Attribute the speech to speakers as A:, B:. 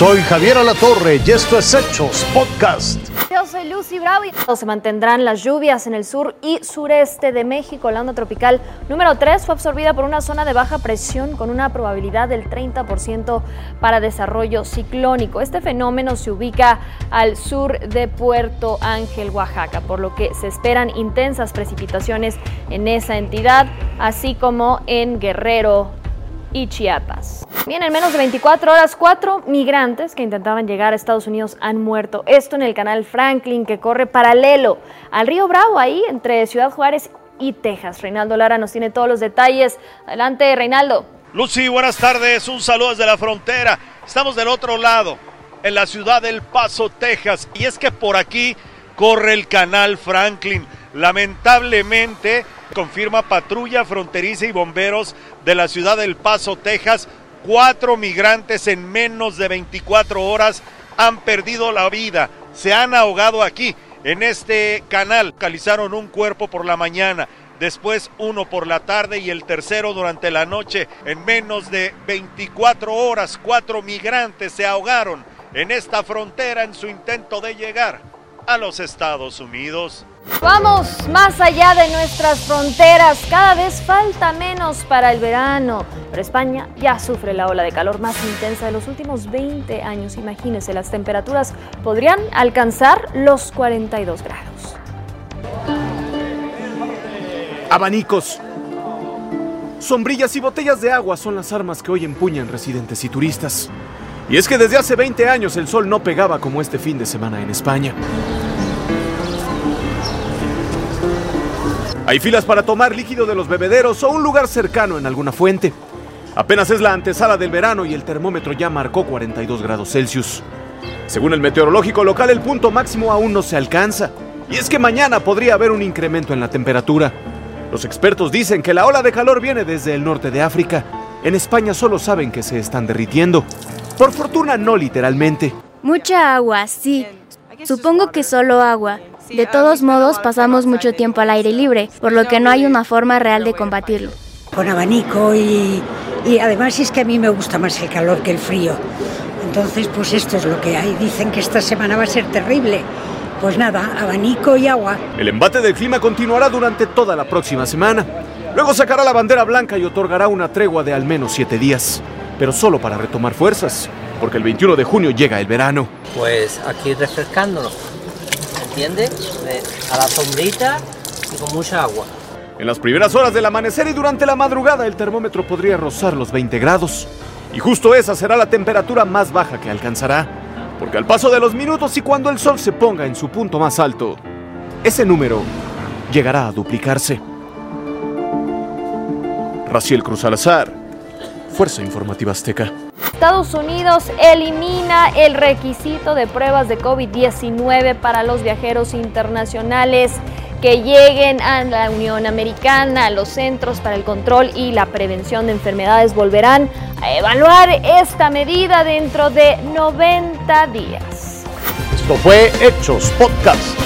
A: Soy Javier Alatorre y esto es Hechos Podcast.
B: Yo soy Lucy Bravo y se mantendrán las lluvias en el sur y sureste de México. La onda tropical número 3 fue absorbida por una zona de baja presión con una probabilidad del 30% para desarrollo ciclónico. Este fenómeno se ubica al sur de Puerto Ángel, Oaxaca, por lo que se esperan intensas precipitaciones en esa entidad, así como en Guerrero, y Chiapas. Bien, en menos de 24 horas, cuatro migrantes que intentaban llegar a Estados Unidos han muerto. Esto en el canal Franklin, que corre paralelo al río Bravo, ahí entre Ciudad Juárez y Texas. Reinaldo Lara nos tiene todos los detalles. Adelante, Reinaldo.
C: Lucy, buenas tardes. Un saludo desde la frontera. Estamos del otro lado, en la ciudad del Paso, Texas. Y es que por aquí corre el canal Franklin. Lamentablemente, confirma patrulla fronteriza y bomberos de la ciudad del Paso, Texas, cuatro migrantes en menos de 24 horas han perdido la vida, se han ahogado aquí en este canal. Localizaron un cuerpo por la mañana, después uno por la tarde y el tercero durante la noche. En menos de 24 horas, cuatro migrantes se ahogaron en esta frontera en su intento de llegar a los Estados Unidos.
B: Vamos más allá de nuestras fronteras. Cada vez falta menos para el verano. Pero España ya sufre la ola de calor más intensa de los últimos 20 años. Imagínense, las temperaturas podrían alcanzar los 42 grados.
D: Abanicos. Sombrillas y botellas de agua son las armas que hoy empuñan residentes y turistas. Y es que desde hace 20 años el sol no pegaba como este fin de semana en España. Hay filas para tomar líquido de los bebederos o un lugar cercano en alguna fuente. Apenas es la antesala del verano y el termómetro ya marcó 42 grados Celsius. Según el meteorológico local, el punto máximo aún no se alcanza. Y es que mañana podría haber un incremento en la temperatura. Los expertos dicen que la ola de calor viene desde el norte de África. En España solo saben que se están derritiendo. Por fortuna no literalmente.
E: Mucha agua, sí. Supongo que solo agua. De todos modos, pasamos mucho tiempo al aire libre, por lo que no hay una forma real de combatirlo.
F: Con abanico y, y además es que a mí me gusta más el calor que el frío. Entonces, pues esto es lo que hay. Dicen que esta semana va a ser terrible. Pues nada, abanico y agua.
D: El embate del clima continuará durante toda la próxima semana. Luego sacará la bandera blanca y otorgará una tregua de al menos siete días, pero solo para retomar fuerzas, porque el 21 de junio llega el verano.
G: Pues aquí refrescándonos. ¿entiendes? A la sombrita y con mucha agua.
D: En las primeras horas del amanecer y durante la madrugada el termómetro podría rozar los 20 grados. Y justo esa será la temperatura más baja que alcanzará. Porque al paso de los minutos y cuando el sol se ponga en su punto más alto, ese número llegará a duplicarse. Raciel Cruz Alazar, Fuerza Informativa Azteca.
B: Estados Unidos elimina el requisito de pruebas de COVID-19 para los viajeros internacionales que lleguen a la Unión Americana. Los Centros para el Control y la Prevención de Enfermedades volverán a evaluar esta medida dentro de 90 días.
A: Esto fue Hechos Podcast.